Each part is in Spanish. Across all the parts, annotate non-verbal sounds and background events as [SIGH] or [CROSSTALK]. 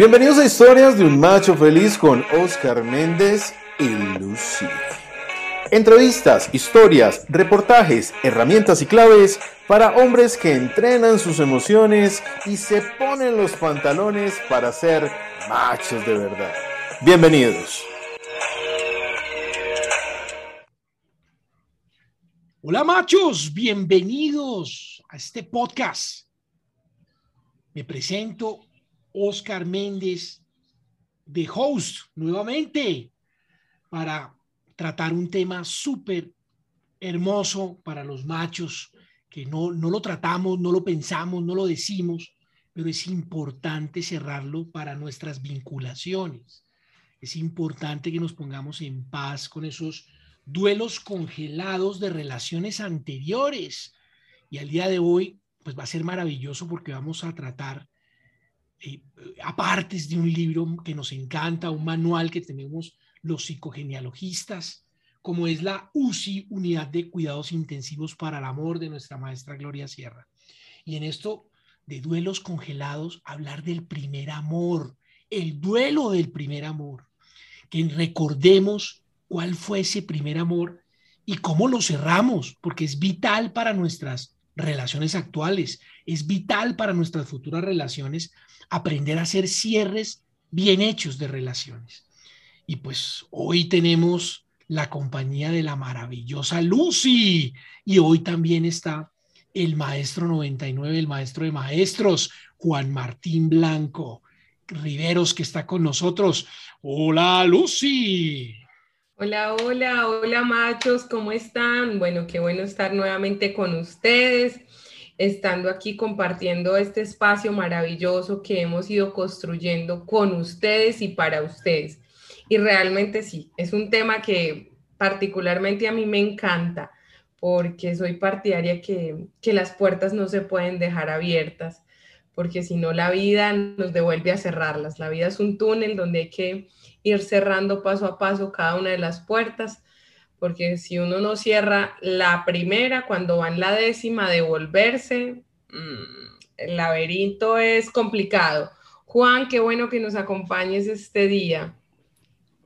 Bienvenidos a Historias de un Macho Feliz con Oscar Méndez y Lucy. Entrevistas, historias, reportajes, herramientas y claves para hombres que entrenan sus emociones y se ponen los pantalones para ser machos de verdad. Bienvenidos. Hola machos, bienvenidos a este podcast. Me presento Oscar Méndez de host nuevamente para tratar un tema súper hermoso para los machos que no, no lo tratamos, no lo pensamos, no lo decimos, pero es importante cerrarlo para nuestras vinculaciones. Es importante que nos pongamos en paz con esos duelos congelados de relaciones anteriores. Y al día de hoy, pues va a ser maravilloso porque vamos a tratar eh, apartes de un libro que nos encanta, un manual que tenemos los psicogenealogistas, como es la UCI, Unidad de Cuidados Intensivos para el Amor de nuestra maestra Gloria Sierra. Y en esto de duelos congelados, hablar del primer amor, el duelo del primer amor, que recordemos cuál fue ese primer amor y cómo lo cerramos, porque es vital para nuestras relaciones actuales, es vital para nuestras futuras relaciones aprender a hacer cierres bien hechos de relaciones. Y pues hoy tenemos la compañía de la maravillosa Lucy y hoy también está el maestro 99, el maestro de maestros, Juan Martín Blanco Riveros, que está con nosotros. Hola Lucy. Hola, hola, hola machos, ¿cómo están? Bueno, qué bueno estar nuevamente con ustedes estando aquí compartiendo este espacio maravilloso que hemos ido construyendo con ustedes y para ustedes. Y realmente sí, es un tema que particularmente a mí me encanta porque soy partidaria que, que las puertas no se pueden dejar abiertas, porque si no la vida nos devuelve a cerrarlas. La vida es un túnel donde hay que ir cerrando paso a paso cada una de las puertas porque si uno no cierra la primera, cuando va en la décima, devolverse, mm, el laberinto es complicado. Juan, qué bueno que nos acompañes este día.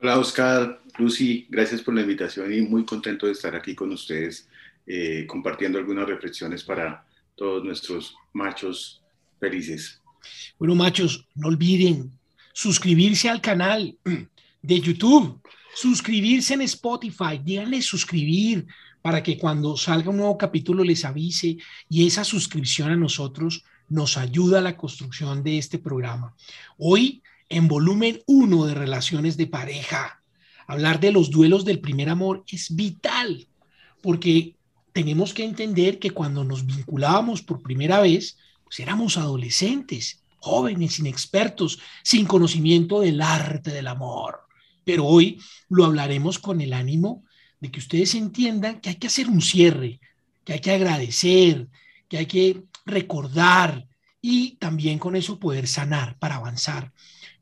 Hola Oscar, Lucy, gracias por la invitación y muy contento de estar aquí con ustedes eh, compartiendo algunas reflexiones para todos nuestros machos felices. Bueno, machos, no olviden suscribirse al canal de YouTube suscribirse en Spotify, díganle suscribir para que cuando salga un nuevo capítulo les avise y esa suscripción a nosotros nos ayuda a la construcción de este programa. Hoy, en volumen 1 de relaciones de pareja, hablar de los duelos del primer amor es vital porque tenemos que entender que cuando nos vinculábamos por primera vez, pues éramos adolescentes, jóvenes, inexpertos, sin conocimiento del arte del amor. Pero hoy lo hablaremos con el ánimo de que ustedes entiendan que hay que hacer un cierre, que hay que agradecer, que hay que recordar y también con eso poder sanar para avanzar.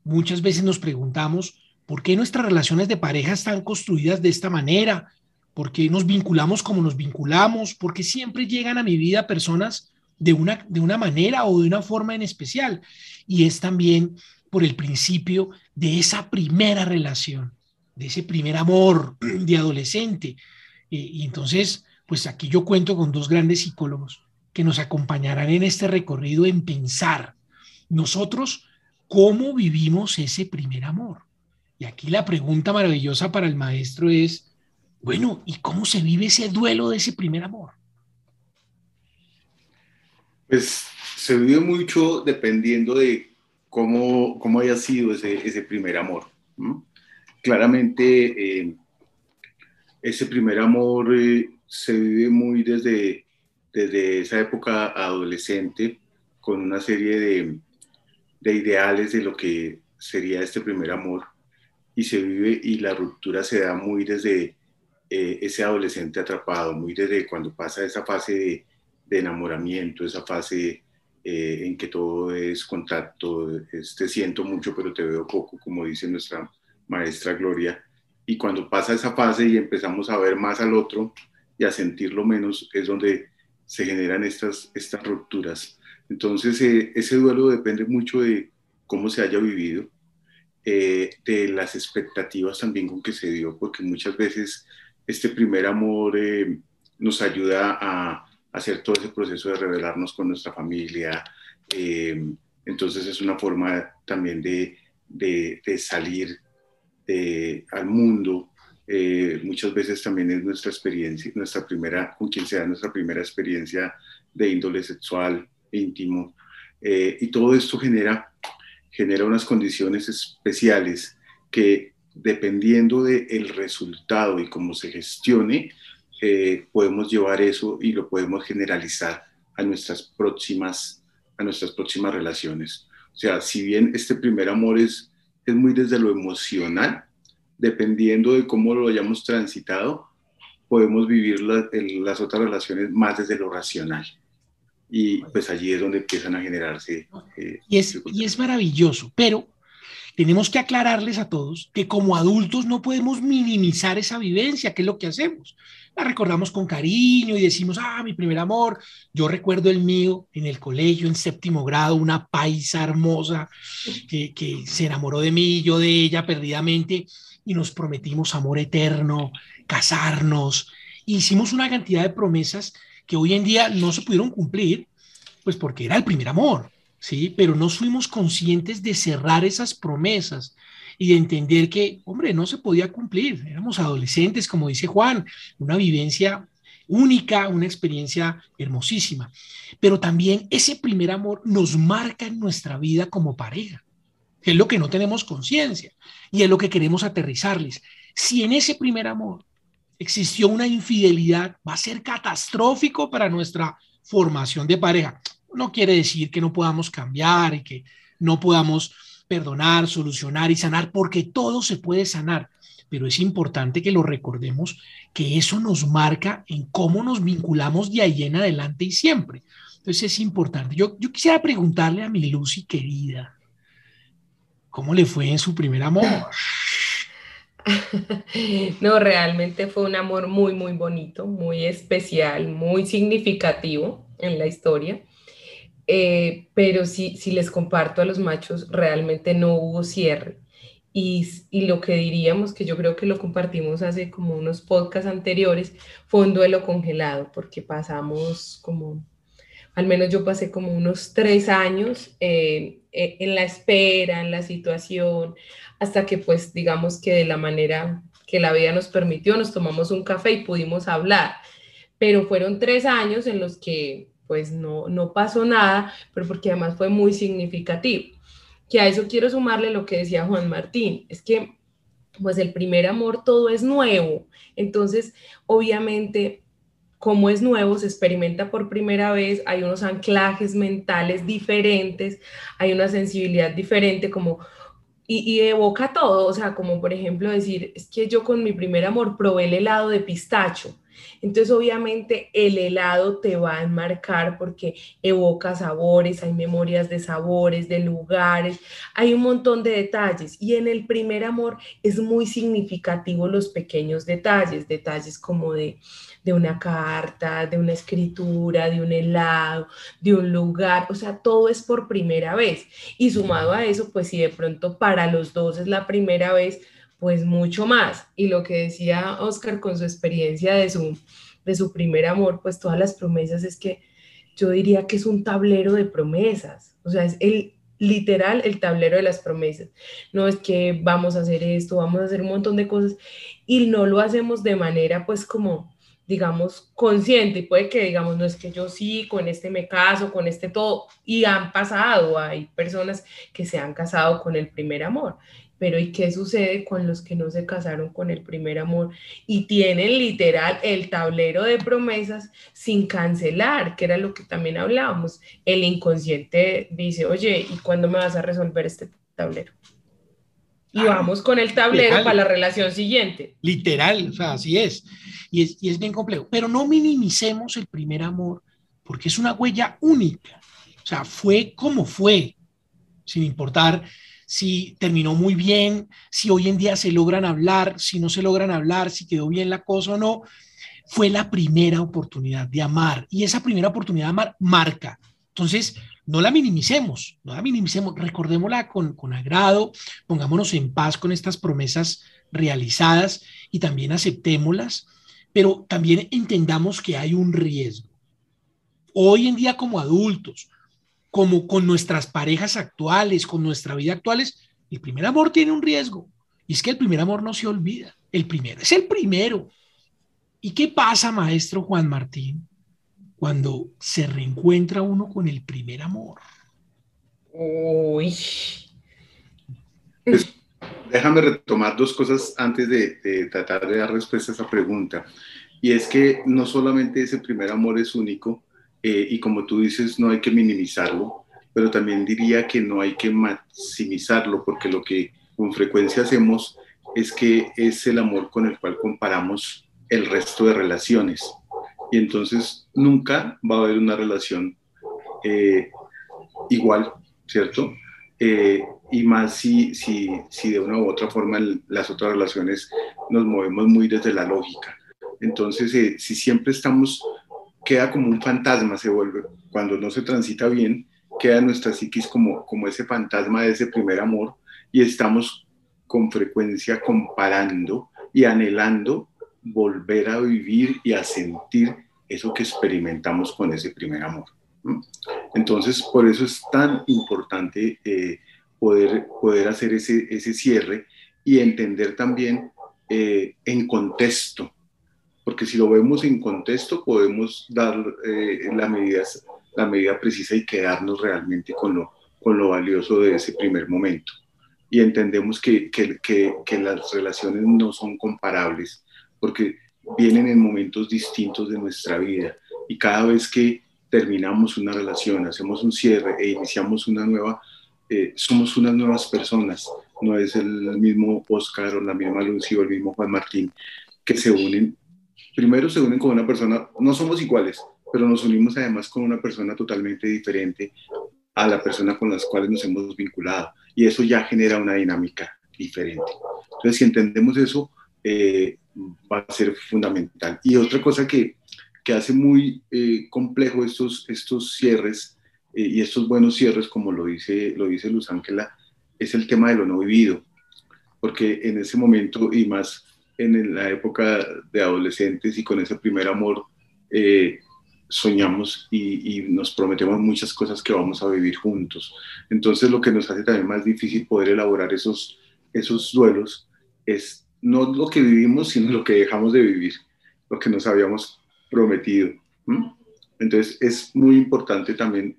Muchas veces nos preguntamos por qué nuestras relaciones de pareja están construidas de esta manera, por qué nos vinculamos como nos vinculamos, porque siempre llegan a mi vida personas de una, de una manera o de una forma en especial. Y es también por el principio de esa primera relación, de ese primer amor [CLEARS THROAT] de adolescente. Y, entonces, pues aquí yo cuento con dos grandes psicólogos que nos acompañarán en este recorrido en pensar nosotros cómo vivimos ese primer amor. Y aquí la pregunta maravillosa para el maestro es, bueno, ¿y cómo se vive ese duelo de ese primer amor? Pues se vive mucho dependiendo de cómo, cómo haya sido ese, ese primer amor. Claramente, eh, ese primer amor eh, se vive muy desde, desde esa época adolescente, con una serie de, de ideales de lo que sería este primer amor, y se vive y la ruptura se da muy desde eh, ese adolescente atrapado, muy desde cuando pasa esa fase de, de enamoramiento, esa fase eh, en que todo es contacto, te siento mucho pero te veo poco, como dice nuestra maestra Gloria. Y cuando pasa esa fase y empezamos a ver más al otro y a sentirlo menos, es donde se generan estas, estas rupturas. Entonces, eh, ese duelo depende mucho de cómo se haya vivido, eh, de las expectativas también con que se dio, porque muchas veces este primer amor eh, nos ayuda a hacer todo ese proceso de revelarnos con nuestra familia. Eh, entonces es una forma también de, de, salir al mundo. muchas veces también es nuestra experiencia, nuestra primera, con quien sea nuestra primera experiencia de índole sexual, íntimo. y todo esto genera genera unas condiciones especiales que dependiendo del resultado y cómo se gestione, eh, podemos llevar eso y lo podemos generalizar a nuestras próximas, a nuestras próximas relaciones. O sea, si bien este primer amor es, es muy desde lo emocional, dependiendo de cómo lo hayamos transitado, podemos vivir las otras relaciones más desde lo racional y pues allí es donde empiezan a generarse. Eh, y, es, y es maravilloso, pero tenemos que aclararles a todos que como adultos no podemos minimizar esa vivencia, que es lo que hacemos. La recordamos con cariño y decimos, ah, mi primer amor. Yo recuerdo el mío en el colegio, en séptimo grado, una paisa hermosa que, se enamoró de mí, yo de ella perdidamente, y nos prometimos amor eterno, casarnos. Hicimos una cantidad de promesas que hoy en día no se pudieron cumplir, pues porque era el primer amor, ¿sí? Pero no fuimos conscientes de cerrar esas promesas y de entender que, hombre, no se podía cumplir. Éramos adolescentes, como dice Juan, una vivencia única, una experiencia hermosísima. Pero también ese primer amor nos marca en nuestra vida como pareja, es lo que no tenemos conciencia y es lo que queremos aterrizarles. Si en ese primer amor existió una infidelidad, va a ser catastrófico para nuestra formación de pareja. No quiere decir que no podamos cambiar y que no podamos perdonar, solucionar y sanar, porque todo se puede sanar, pero es importante que lo recordemos, que eso nos marca en cómo nos vinculamos de ahí en adelante y siempre. Entonces es importante. Yo, yo quisiera preguntarle a mi Lucy querida, ¿cómo le fue en su primer amor? [LAUGHS] No, realmente fue un amor muy, muy bonito, muy especial, muy significativo en la historia. Eh, pero si, si les comparto a los machos, realmente no hubo cierre. Y, y, lo que diríamos, que yo creo que lo compartimos hace como unos podcasts anteriores, fue un duelo congelado, porque pasamos como, al menos yo pasé como unos tres años eh, eh, en la espera, en la situación, hasta que pues digamos que de la manera que la vida nos permitió, nos tomamos un café y pudimos hablar. Pero fueron tres años en los que pues no, no pasó nada, pero porque además fue muy significativo. Que a eso quiero sumarle lo que decía Juan Martín, es que pues el primer amor todo es nuevo, entonces obviamente como es nuevo, se experimenta por primera vez, hay unos anclajes mentales diferentes, hay una sensibilidad diferente, como y, evoca todo, o sea, como por ejemplo decir, es que yo con mi primer amor probé el helado de pistacho. Entonces, obviamente, el helado te va a enmarcar porque evoca sabores, hay memorias de sabores, de lugares, hay un montón de detalles. Y en el primer amor es muy significativo los pequeños detalles, detalles como de, de una carta, de una escritura, de un helado, de un lugar, o sea, todo es por primera vez. Y sumado a eso, pues si de pronto para los dos es la primera vez, pues mucho más. Y lo que decía Oscar con su experiencia de su, de su primer amor, pues todas las promesas es que yo diría que es un tablero de promesas, o sea, es el literal el tablero de las promesas. No es que vamos a hacer esto, vamos a hacer un montón de cosas y no lo hacemos de manera pues como digamos, consciente y puede que digamos, no es que yo sí, con este me caso, con este todo, y han pasado, hay personas que se han casado con el primer amor, pero ¿y qué sucede con los que no se casaron con el primer amor y tienen literal el tablero de promesas sin cancelar, que era lo que también hablábamos? El inconsciente dice, oye, ¿y cuándo me vas a resolver este tablero? Y ah, vamos con el tablero para la relación siguiente. Literal, o sea, así es. Y, es. y es bien complejo. Pero no minimicemos el primer amor, porque es una huella única. O sea, fue como fue, sin importar si terminó muy bien, si hoy en día se logran hablar, si no se logran hablar, si quedó bien la cosa o no. Fue la primera oportunidad de amar y esa primera oportunidad de amar marca. Entonces, no la minimicemos, no la minimicemos, recordémosla con, con agrado, pongámonos en paz con estas promesas realizadas y también aceptémoslas, pero también entendamos que hay un riesgo. Hoy en día como adultos, como con nuestras parejas actuales, con nuestra vida actuales, el primer amor tiene un riesgo. Y es que el primer amor no se olvida. El primero es el primero. ¿Y qué pasa, maestro Juan Martín, cuando se reencuentra uno con el primer amor? Uy. Pues, déjame retomar dos cosas antes de, de, tratar de dar respuesta a esa pregunta. Y es que no solamente ese primer amor es único, eh, y como tú dices, no hay que minimizarlo, pero también diría que no hay que maximizarlo, porque lo que con frecuencia hacemos es que es el amor con el cual comparamos el resto de relaciones. Y entonces nunca va a haber una relación eh, igual, ¿cierto? Eh, y más si, si, si de una u otra forma las otras relaciones nos movemos muy desde la lógica. Entonces, si siempre estamos queda como un fantasma, se vuelve, cuando no se transita bien, queda nuestra psiquis como, como ese fantasma de ese primer amor y estamos con frecuencia comparando y anhelando volver a vivir y a sentir eso que experimentamos con ese primer amor. Entonces, por eso es tan importante eh, poder, poder hacer ese, ese cierre y entender también eh, en contexto porque si lo vemos en contexto podemos dar eh, la, medida, la medida precisa y quedarnos realmente con lo, con lo valioso de ese primer momento. Y entendemos que, que, que, las relaciones no son comparables, porque vienen en momentos distintos de nuestra vida y cada vez que terminamos una relación, hacemos un cierre e iniciamos una nueva, eh, somos unas nuevas personas, no es el mismo Oscar o la misma Lucy o el mismo Juan Martín que se unen primero se unen con una persona, no somos iguales, pero nos unimos además con una persona totalmente diferente a la persona con las cuales nos hemos vinculado. Y eso ya genera una dinámica diferente. Entonces, si entendemos eso, eh, va a ser fundamental. Y otra cosa que, que hace muy eh, complejo estos, estos cierres eh, y estos buenos cierres, como lo dice, lo dice Luz Ángela, es el tema de lo no vivido. Porque en ese momento, y más en la época de adolescentes y con ese primer amor eh, soñamos y, nos prometemos muchas cosas que vamos a vivir juntos. Entonces lo que nos hace también más difícil poder elaborar esos, esos duelos es no lo que vivimos, sino lo que dejamos de vivir, lo que nos habíamos prometido. Entonces es muy importante también,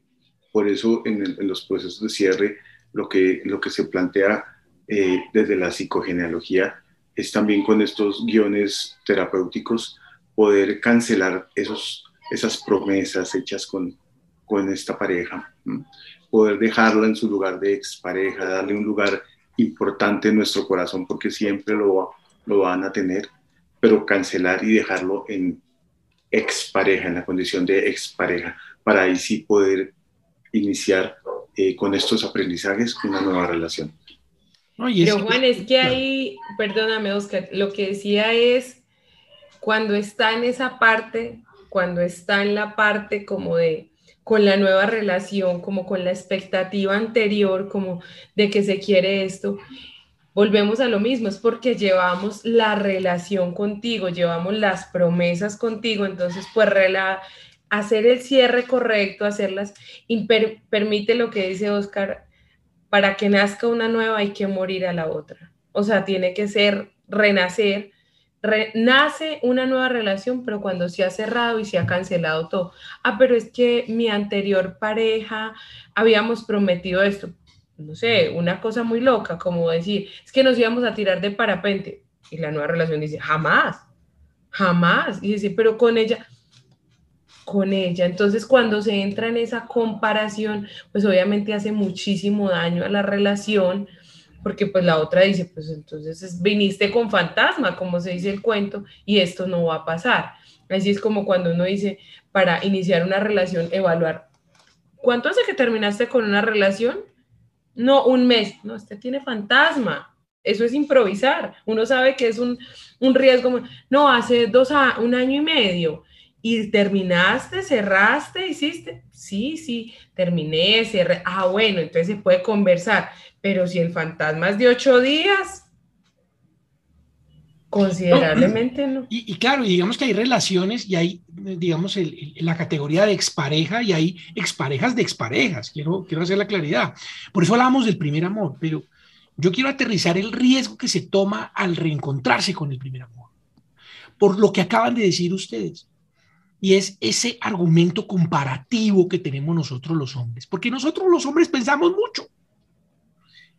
por eso en, los procesos de cierre, lo que, lo que se plantea eh, desde la psicogenealogía es también con estos guiones terapéuticos poder cancelar esos, esas promesas hechas con, con esta pareja, poder dejarla en su lugar de expareja, darle un lugar importante en nuestro corazón porque siempre lo, lo van a tener, pero cancelar y dejarlo en expareja, en la condición de expareja, para ahí sí poder iniciar eh, con estos aprendizajes una nueva relación. Pero Juan, es que ahí, perdóname Oscar, lo que decía es, cuando está en esa parte, cuando está en la parte como de, con la nueva relación, como con la expectativa anterior, como de que se quiere esto, volvemos a lo mismo, es porque llevamos la relación contigo, llevamos las promesas contigo, entonces pues hacer el cierre correcto, hacerlas, permite lo que dice Oscar, para que nazca una nueva hay que morir a la otra. O sea, tiene que ser renacer. nace una nueva relación, pero cuando se ha cerrado y se ha cancelado todo. Ah, pero es que mi anterior pareja habíamos prometido esto. No sé, una cosa muy loca, como decir, es que nos íbamos a tirar de parapente. Y la nueva relación dice, jamás, jamás. Y dice, pero con ella, con ella. Entonces, cuando se entra en esa comparación, pues obviamente hace muchísimo daño a la relación, porque pues la otra dice, pues entonces viniste con fantasma, como se dice el cuento, y esto no va a pasar. Así es como cuando uno dice, para iniciar una relación, evaluar, ¿cuánto hace que terminaste con una relación? No, un mes. No, este tiene fantasma. Eso es improvisar. Uno sabe que es un, un riesgo. No, hace dos a un año y medio ¿Y terminaste, cerraste, hiciste? Sí, sí, terminé, cerré. Ah, bueno, entonces se puede conversar. Pero si el fantasma es de ocho días, considerablemente no. Y, claro, digamos que hay relaciones y hay, digamos, la categoría de expareja y hay exparejas de exparejas. Quiero, quiero hacer la claridad. Por eso hablamos del primer amor, pero yo quiero aterrizar el riesgo que se toma al reencontrarse con el primer amor. Por lo que acaban de decir ustedes y es ese argumento comparativo que tenemos nosotros los hombres, porque nosotros los hombres pensamos mucho.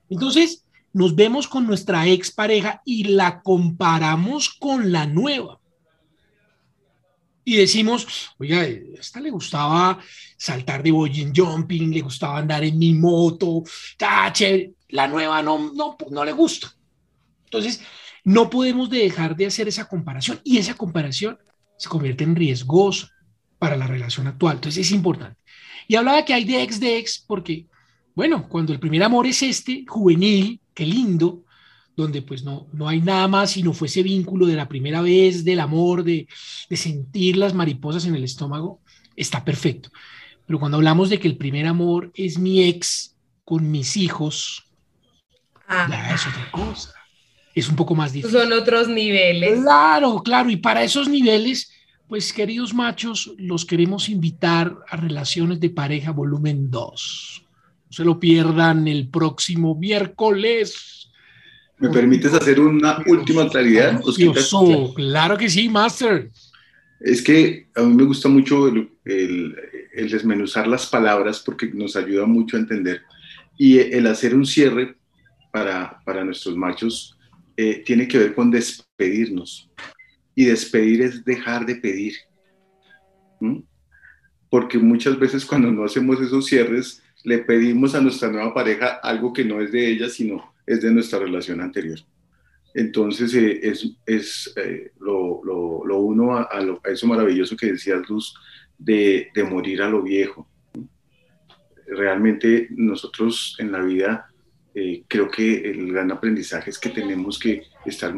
Entonces, nos vemos con nuestra expareja y la comparamos con la nueva. Y decimos, oiga, a esta le gustaba saltar de boy jumping, le gustaba andar en mi moto, está chévere. La nueva no, no, pues no le gusta. Entonces, no podemos dejar de hacer esa comparación. Y esa comparación se convierte en riesgoso para la relación actual. Entonces es importante. Y hablaba que hay de ex de ex porque, bueno, cuando el primer amor es este, juvenil, qué lindo, donde pues no, no hay nada más sino fue ese vínculo de la primera vez, del amor, de, de sentir las mariposas en el estómago, está perfecto. Pero cuando hablamos de que el primer amor es mi ex con mis hijos, ya es otra cosa es un poco más difícil. Son otros niveles. Claro, claro, y para esos niveles, pues queridos machos, los queremos invitar a Relaciones de Pareja volumen 2. No se lo pierdan el próximo miércoles. ¿Me permites hacer una última claridad? claro que sí, Master. Es que a mí me gusta mucho el, el desmenuzar las palabras porque nos ayuda mucho a entender. Y el hacer un cierre para, para nuestros machos eh, tiene que ver con despedirnos. Y despedir es dejar de pedir. Porque muchas veces cuando no hacemos esos cierres, le pedimos a nuestra nueva pareja algo que no es de ella, sino es de nuestra relación anterior. Entonces eh, es, eh, lo, lo, uno a, eso maravilloso que decías, Luz, de morir a lo viejo. Realmente nosotros en la vida eh, creo que el gran aprendizaje es que tenemos que estar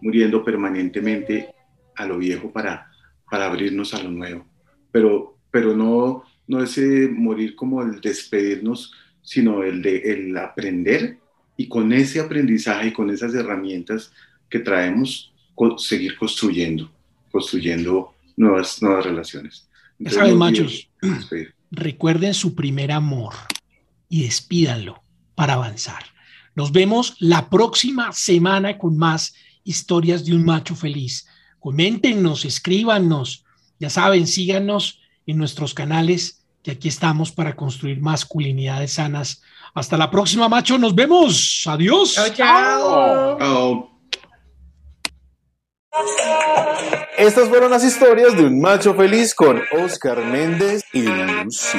muriendo permanentemente a lo viejo para, para abrirnos a lo nuevo. Pero, pero no, no ese morir como el despedirnos, sino el de el aprender y con ese aprendizaje y con esas herramientas que traemos, seguir construyendo, construyendo nuevas, nuevas relaciones. ya saben, machos, recuerden su primer amor y despídanlo para avanzar. Nos vemos la próxima semana con más historias de un macho feliz. Coméntenos, escríbanos, ya saben, síganos en nuestros canales, que aquí estamos para construir masculinidades sanas. Hasta la próxima, macho. Nos vemos. Adiós. Chao, chao. Estas fueron las historias de un macho feliz con Oscar Méndez y Lucy.